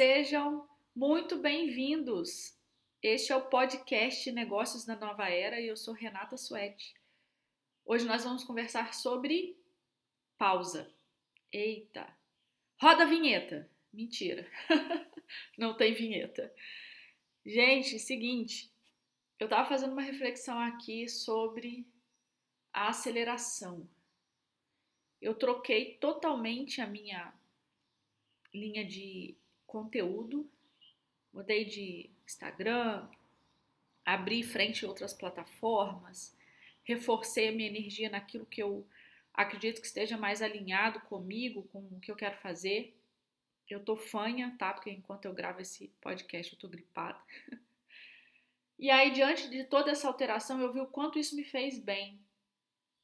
sejam muito bem-vindos. Este é o podcast Negócios na Nova Era e eu sou Renata Suete. Hoje nós vamos conversar sobre pausa. Eita! Roda a vinheta! Mentira, não tem vinheta. Gente, seguinte, eu tava fazendo uma reflexão aqui sobre a aceleração. Eu troquei totalmente a minha linha de conteúdo, mudei de Instagram, abri frente a outras plataformas, reforcei a minha energia naquilo que eu acredito que esteja mais alinhado comigo, com o que eu quero fazer. Eu tô fanha, tá? Porque enquanto eu gravo esse podcast eu tô gripada. E aí, diante de toda essa alteração, eu vi o quanto isso me fez bem.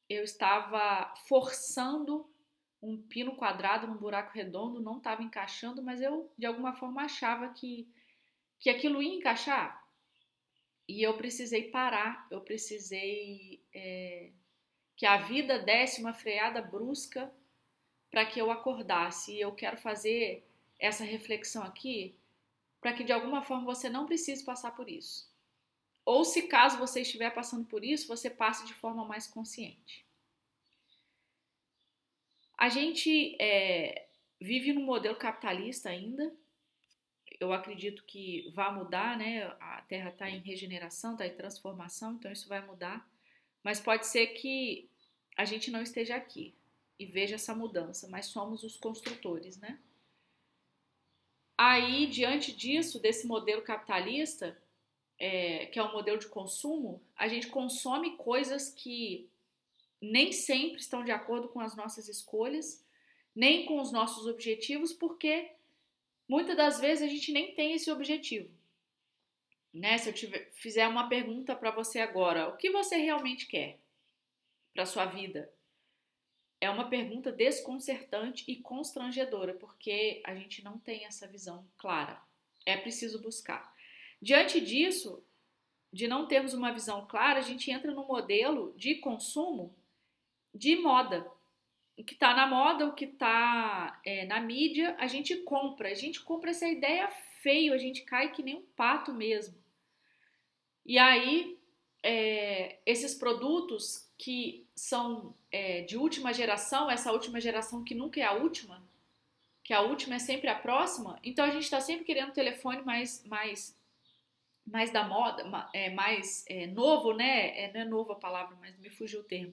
Eu estava forçando um pino quadrado num buraco redondo, não estava encaixando, mas eu de alguma forma achava que, que aquilo ia encaixar. E eu precisei parar, eu precisei é, que a vida desse uma freada brusca para que eu acordasse. E eu quero fazer essa reflexão aqui para que de alguma forma você não precise passar por isso. Ou se caso você estiver passando por isso, você passe de forma mais consciente. A gente é, vive num modelo capitalista ainda. Eu acredito que vai mudar, né? A Terra está em regeneração, está em transformação, então isso vai mudar. Mas pode ser que a gente não esteja aqui e veja essa mudança, mas somos os construtores, né? Aí, diante disso, desse modelo capitalista, é, que é um modelo de consumo, a gente consome coisas que nem sempre estão de acordo com as nossas escolhas, nem com os nossos objetivos, porque muitas das vezes a gente nem tem esse objetivo. Né? Se eu tiver, fizer uma pergunta para você agora, o que você realmente quer para sua vida? É uma pergunta desconcertante e constrangedora, porque a gente não tem essa visão clara. É preciso buscar. Diante disso, de não termos uma visão clara, a gente entra no modelo de consumo de moda. O que está na moda, o que está é, na mídia, a gente compra. A gente compra essa ideia feio, a gente cai que nem um pato mesmo. E aí, é, esses produtos que são é, de última geração, essa última geração que nunca é a última, que a última é sempre a próxima, então a gente está sempre querendo telefone mais, mais, mais da moda, é, mais é, novo, né? É, não é novo a palavra, mas me fugiu o termo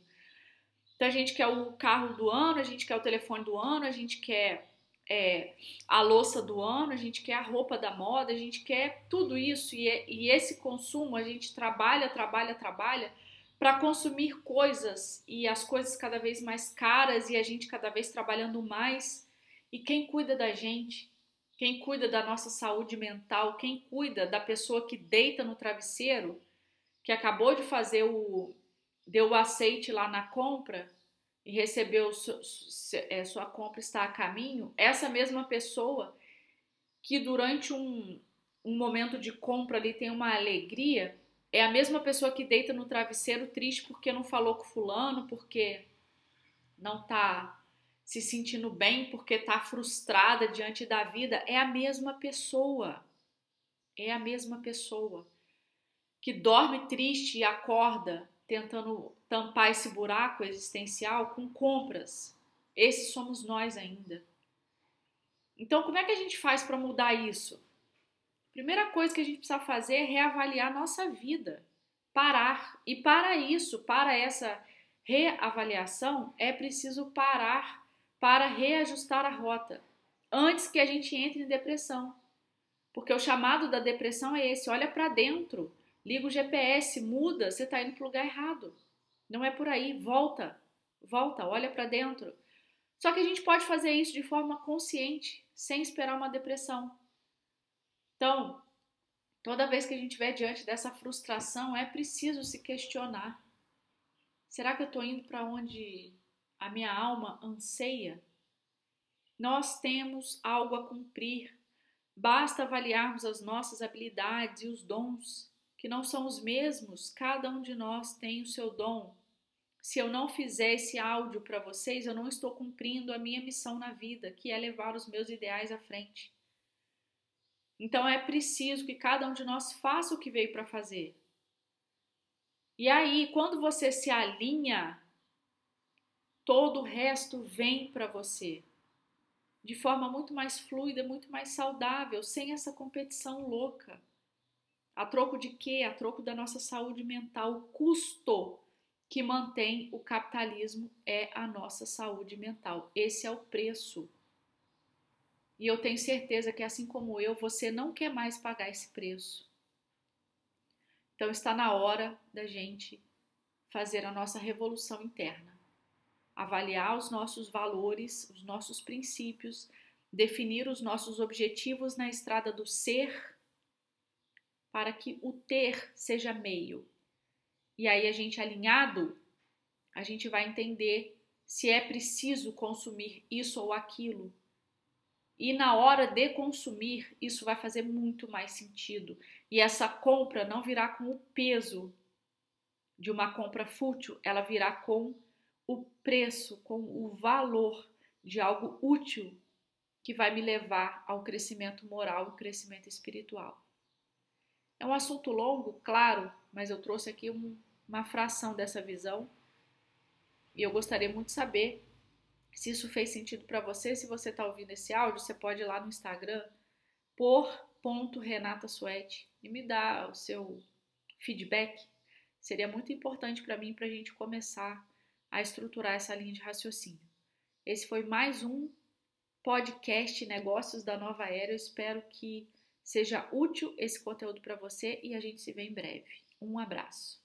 então a gente quer o carro do ano, a gente quer o telefone do ano, a gente quer é, a louça do ano, a gente quer a roupa da moda, a gente quer tudo isso e, é, e esse consumo a gente trabalha, trabalha, trabalha para consumir coisas e as coisas cada vez mais caras e a gente cada vez trabalhando mais. E quem cuida da gente, quem cuida da nossa saúde mental, quem cuida da pessoa que deita no travesseiro, que acabou de fazer o deu o aceite lá na compra e recebeu é, sua compra está a caminho, essa mesma pessoa que durante um, um momento de compra ali tem uma alegria, é a mesma pessoa que deita no travesseiro triste porque não falou com fulano, porque não tá se sentindo bem, porque tá frustrada diante da vida, é a mesma pessoa. É a mesma pessoa que dorme triste e acorda tentando tampar esse buraco existencial com compras. Esses somos nós ainda. Então, como é que a gente faz para mudar isso? Primeira coisa que a gente precisa fazer é reavaliar nossa vida, parar. E para isso, para essa reavaliação, é preciso parar para reajustar a rota antes que a gente entre em depressão. Porque o chamado da depressão é esse: olha para dentro Liga o GPS, muda, você está indo para o lugar errado. Não é por aí, volta, volta, olha para dentro. Só que a gente pode fazer isso de forma consciente, sem esperar uma depressão. Então, toda vez que a gente estiver diante dessa frustração, é preciso se questionar: será que eu estou indo para onde a minha alma anseia? Nós temos algo a cumprir. Basta avaliarmos as nossas habilidades e os dons que não são os mesmos, cada um de nós tem o seu dom. Se eu não fizer esse áudio para vocês, eu não estou cumprindo a minha missão na vida, que é levar os meus ideais à frente. Então é preciso que cada um de nós faça o que veio para fazer. E aí, quando você se alinha, todo o resto vem para você de forma muito mais fluida, muito mais saudável, sem essa competição louca. A troco de quê? A troco da nossa saúde mental. O custo que mantém o capitalismo é a nossa saúde mental. Esse é o preço. E eu tenho certeza que, assim como eu, você não quer mais pagar esse preço. Então está na hora da gente fazer a nossa revolução interna. Avaliar os nossos valores, os nossos princípios, definir os nossos objetivos na estrada do ser, para que o ter seja meio. E aí a gente alinhado, a gente vai entender se é preciso consumir isso ou aquilo e na hora de consumir, isso vai fazer muito mais sentido. E essa compra não virá com o peso de uma compra fútil, ela virá com o preço, com o valor de algo útil que vai me levar ao crescimento moral e crescimento espiritual. É um assunto longo, claro, mas eu trouxe aqui um, uma fração dessa visão e eu gostaria muito de saber se isso fez sentido para você, se você está ouvindo esse áudio, você pode ir lá no Instagram por ponto Renata Suete e me dar o seu feedback. Seria muito importante para mim para a gente começar a estruturar essa linha de raciocínio. Esse foi mais um podcast Negócios da Nova Era. Eu espero que seja útil esse conteúdo para você e a gente se vê em breve. Um abraço.